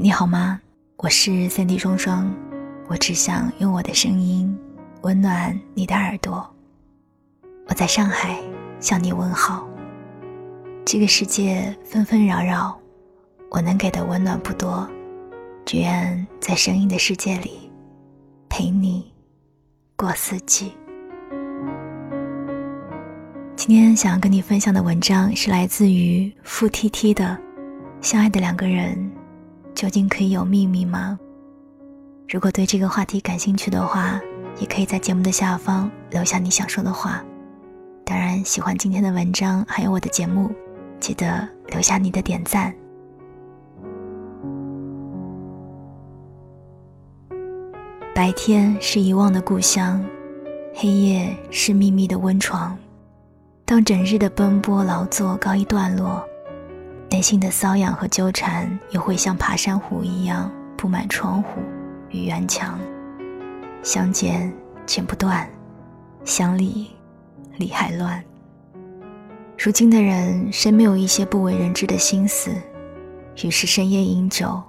你好吗？我是三 D 双双，我只想用我的声音温暖你的耳朵。我在上海向你问好。这个世界纷纷扰扰，我能给的温暖不多，只愿在声音的世界里陪你过四季。今天想要跟你分享的文章是来自于付 T T 的《相爱的两个人究竟可以有秘密吗？》如果对这个话题感兴趣的话，也可以在节目的下方留下你想说的话。当然，喜欢今天的文章还有我的节目，记得留下你的点赞。白天是遗忘的故乡，黑夜是秘密的温床。当整日的奔波劳作告一段落，内心的瘙痒和纠缠又会像爬山虎一样布满窗户与院墙。相见剪不断，相离理还乱。如今的人谁没有一些不为人知的心思？于是深夜饮酒，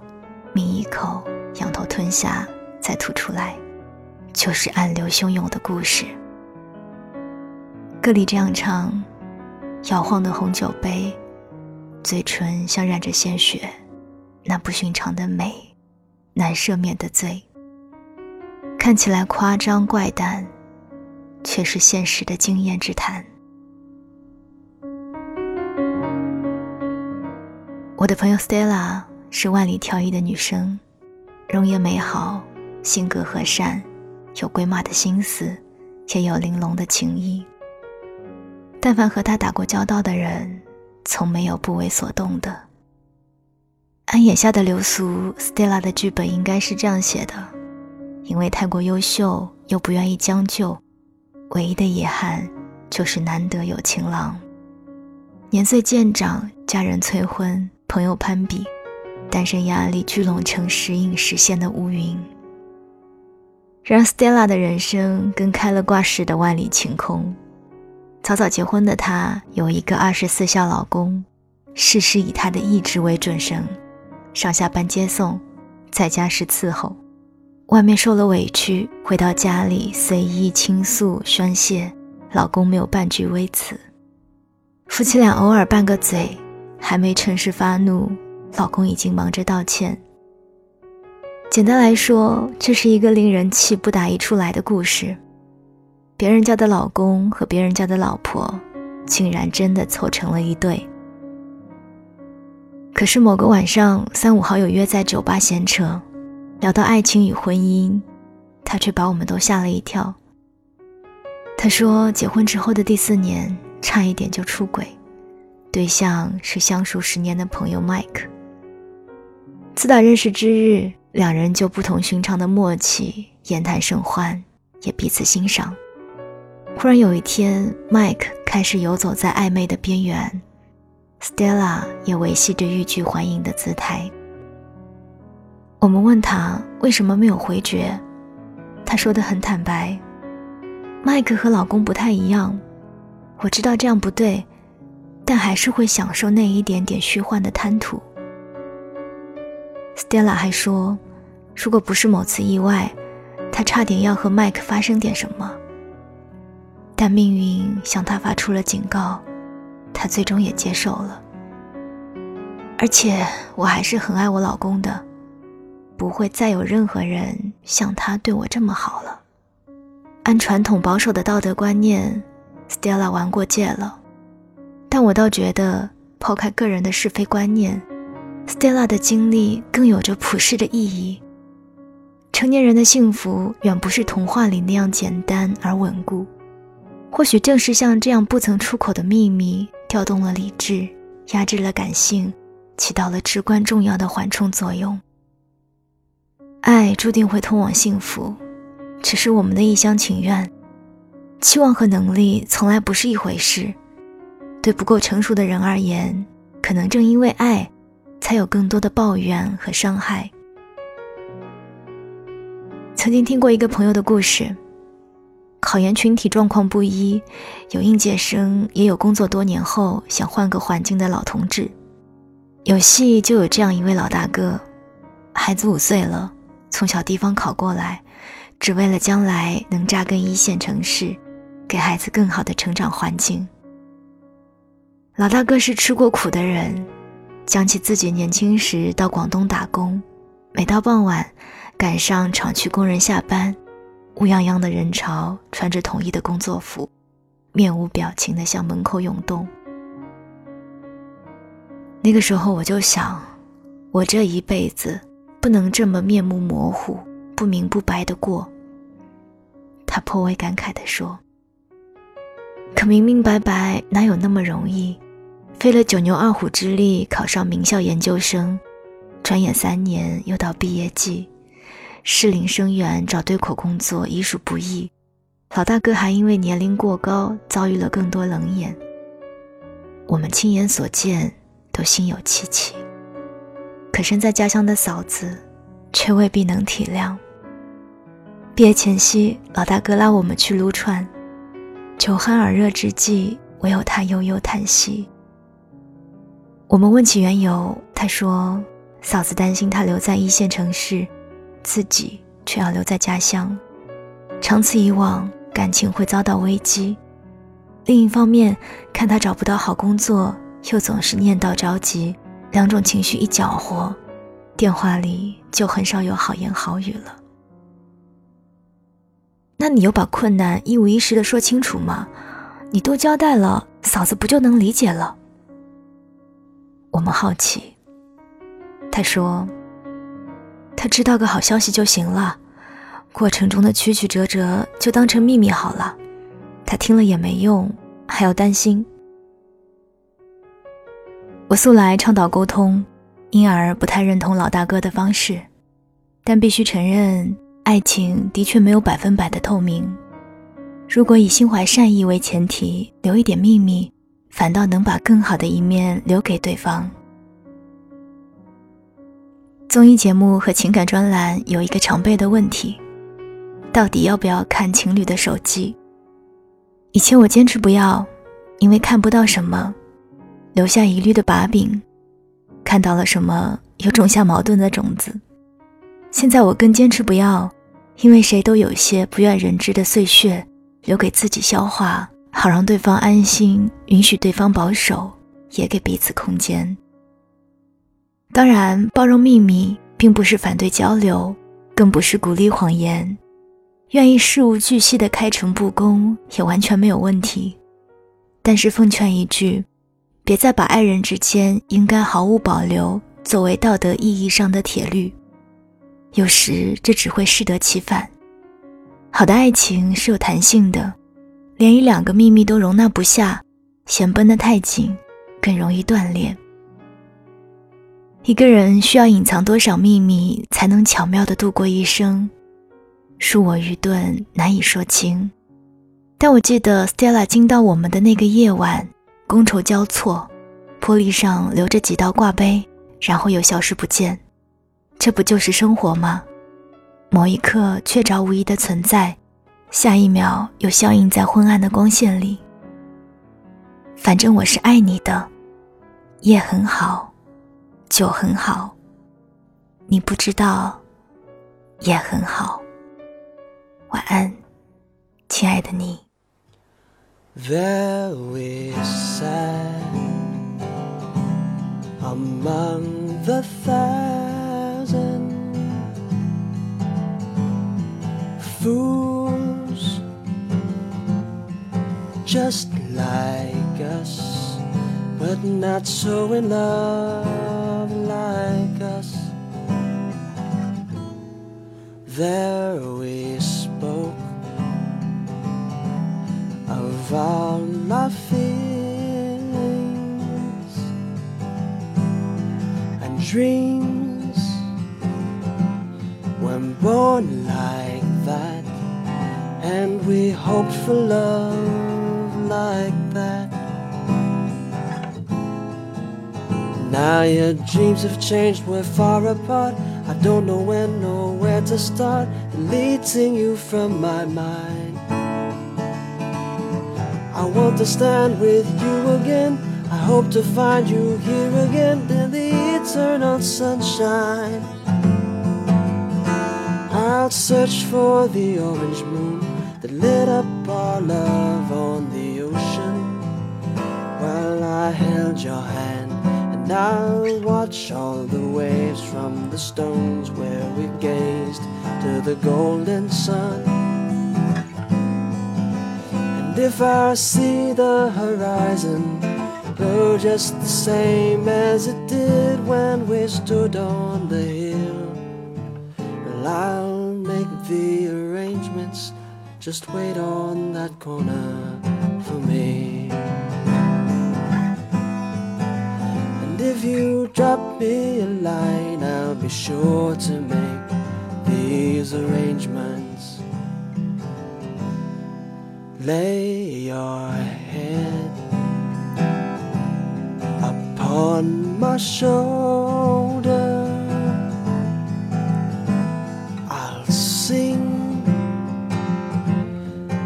抿一口，仰头吞下，再吐出来，就是暗流汹涌的故事。歌里这样唱：摇晃的红酒杯，嘴唇像染着鲜血，那不寻常的美，难赦免的罪。看起来夸张怪诞，却是现实的经验之谈。我的朋友 Stella 是万里挑一的女生，容颜美好，性格和善，有鬼马的心思，也有玲珑的情谊。但凡和她打过交道的人，从没有不为所动的。按眼下的流俗，Stella 的剧本应该是这样写的：因为太过优秀，又不愿意将就，唯一的遗憾就是难得有情郎。年岁渐长，家人催婚，朋友攀比，单身压力聚拢成时隐时现的乌云。然而，Stella 的人生跟开了挂似的万里晴空。早早结婚的她有一个二十四孝老公，事事以他的意志为准绳，上下班接送，在家是伺候，外面受了委屈，回到家里随意倾诉宣泄，老公没有半句微词。夫妻俩偶尔拌个嘴，还没趁势发怒，老公已经忙着道歉。简单来说，这是一个令人气不打一处来的故事。别人家的老公和别人家的老婆，竟然真的凑成了一对。可是某个晚上，三五好友约在酒吧闲扯，聊到爱情与婚姻，他却把我们都吓了一跳。他说，结婚之后的第四年，差一点就出轨，对象是相熟十年的朋友 Mike。自打认识之日，两人就不同寻常的默契，言谈甚欢，也彼此欣赏。忽然有一天，Mike 开始游走在暧昧的边缘，Stella 也维系着欲拒还迎的姿态。我们问他为什么没有回绝，他说的很坦白：“Mike 和老公不太一样，我知道这样不对，但还是会享受那一点点虚幻的贪图。”Stella 还说，如果不是某次意外，他差点要和 Mike 发生点什么。但命运向他发出了警告，他最终也接受了。而且我还是很爱我老公的，不会再有任何人像他对我这么好了。按传统保守的道德观念，Stella 玩过界了。但我倒觉得，抛开个人的是非观念，Stella 的经历更有着普世的意义。成年人的幸福远不是童话里那样简单而稳固。或许正是像这样不曾出口的秘密，调动了理智，压制了感性，起到了至关重要的缓冲作用。爱注定会通往幸福，只是我们的一厢情愿。期望和能力从来不是一回事。对不够成熟的人而言，可能正因为爱，才有更多的抱怨和伤害。曾经听过一个朋友的故事。考研群体状况不一，有应届生，也有工作多年后想换个环境的老同志。有戏就有这样一位老大哥，孩子五岁了，从小地方考过来，只为了将来能扎根一线城市，给孩子更好的成长环境。老大哥是吃过苦的人，讲起自己年轻时到广东打工，每到傍晚，赶上厂区工人下班，乌泱泱的人潮，穿着统一的工作服，面无表情地向门口涌动。那个时候我就想，我这一辈子不能这么面目模糊、不明不白的过。他颇为感慨地说：“可明明白白哪有那么容易？”费了九牛二虎之力考上名校研究生，转眼三年又到毕业季，适龄生源找对口工作已属不易。老大哥还因为年龄过高遭遇了更多冷眼。我们亲眼所见都心有戚戚，可身在家乡的嫂子却未必能体谅。毕业前夕，老大哥拉我们去撸串，酒酣耳热之际，唯有他悠悠叹息。我们问起缘由，他说：“嫂子担心他留在一线城市，自己却要留在家乡，长此以往，感情会遭到危机。另一方面，看他找不到好工作，又总是念叨着急，两种情绪一搅和，电话里就很少有好言好语了。那你有把困难一五一十的说清楚吗？你都交代了，嫂子不就能理解了？”我们好奇，他说：“他知道个好消息就行了，过程中的曲曲折折就当成秘密好了。他听了也没用，还要担心。”我素来倡导沟通，因而不太认同老大哥的方式，但必须承认，爱情的确没有百分百的透明。如果以心怀善意为前提，留一点秘密。反倒能把更好的一面留给对方。综艺节目和情感专栏有一个常备的问题：到底要不要看情侣的手机？以前我坚持不要，因为看不到什么，留下疑虑的把柄；看到了什么，又种下矛盾的种子。现在我更坚持不要，因为谁都有些不愿人知的碎屑，留给自己消化。好让对方安心，允许对方保守，也给彼此空间。当然，包容秘密并不是反对交流，更不是鼓励谎言。愿意事无巨细的开诚布公，也完全没有问题。但是奉劝一句，别再把爱人之间应该毫无保留作为道德意义上的铁律，有时这只会适得其反。好的爱情是有弹性的。连一两个秘密都容纳不下，弦绷得太紧，更容易断裂。一个人需要隐藏多少秘密，才能巧妙地度过一生？恕我愚钝，难以说清。但我记得 Stella 进到我们的那个夜晚，觥筹交错，玻璃上留着几道挂杯，然后又消失不见。这不就是生活吗？某一刻确凿无疑的存在。下一秒又消映在昏暗的光线里。反正我是爱你的，夜很好，酒很好，你不知道，也很好。晚安，亲爱的你。There is sad among the thousand fools just like us, but not so in love like us. There we spoke of all our feelings and dreams when born like that, and we hoped for love like Now your dreams have changed, we're far apart. I don't know when or where to start deleting you from my mind. I want to stand with you again. I hope to find you here again in the eternal sunshine. I'll search for the orange moon that lit up our love on the ocean while I held your hand. And I'll watch all the waves from the stones where we gazed to the golden sun. And if I see the horizon glow just the same as it did when we stood on the hill, well, I'll make the arrangements. Just wait on that corner for me. And if you drop me a line, I'll be sure to make these arrangements. Lay your head upon my shoulder. I'll sing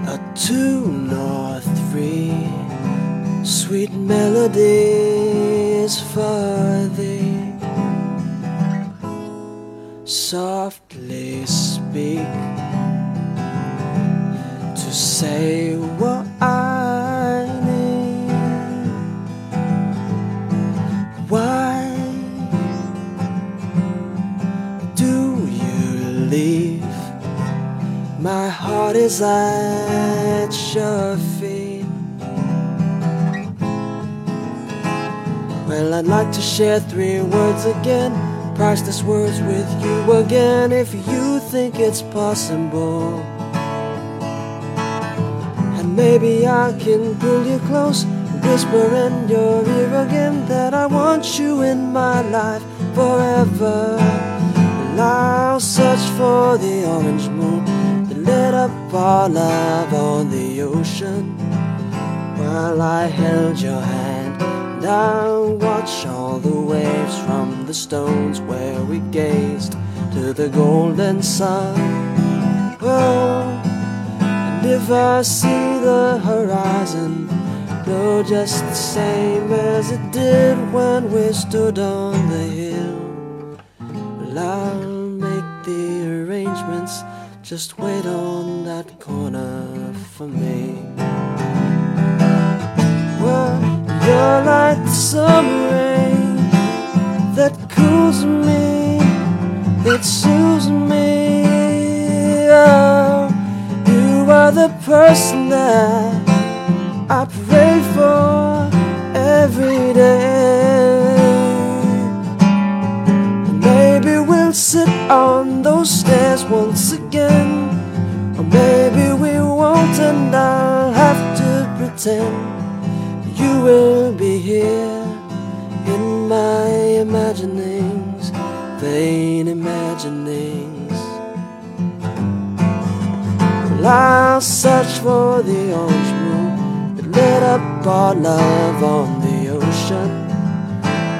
a tune or three, sweet melodies for thee. Softly speak to say what I need. Why do you leave? My heart is at your feet. Well, I'd like to share three words again. Priceless words with you again if you think it's possible. And maybe I can pull you close, whisper in your ear again that I want you in my life forever. And I'll search for the orange moon that lit up our love on the ocean while I held your hand. And I'll watch all the waves from the stones where we gazed to the golden sun. Oh, and if I see the horizon glow just the same as it did when we stood on the hill, well, I'll make the arrangements. Just wait on that corner for me. You're like the summer rain that cools me, that soothes me. Oh, you are the person that I pray for every day. Maybe we'll sit on those stairs once again. Or maybe we won't, and I'll have to pretend you will be here in my imaginings, vain imaginings. Well, I'll search for the orange moon that lit up our love on the ocean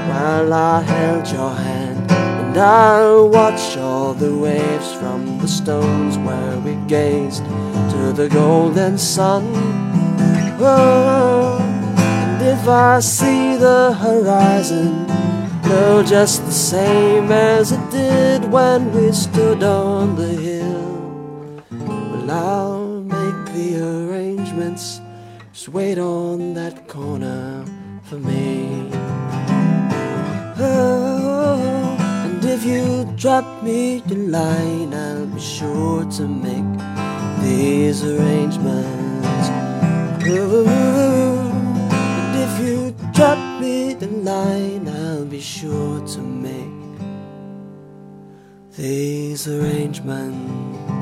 while I held your hand. And I'll watch all the waves from the stones where we gazed to the golden sun. Oh, and if I see the horizon glow just the same as it did when we stood on the hill, well, I'll make the arrangements. Just wait on that corner for me. Oh, and if you drop me the line, I'll be sure to make these arrangements. Oh, you drop me a line, I'll be sure to make these arrangements.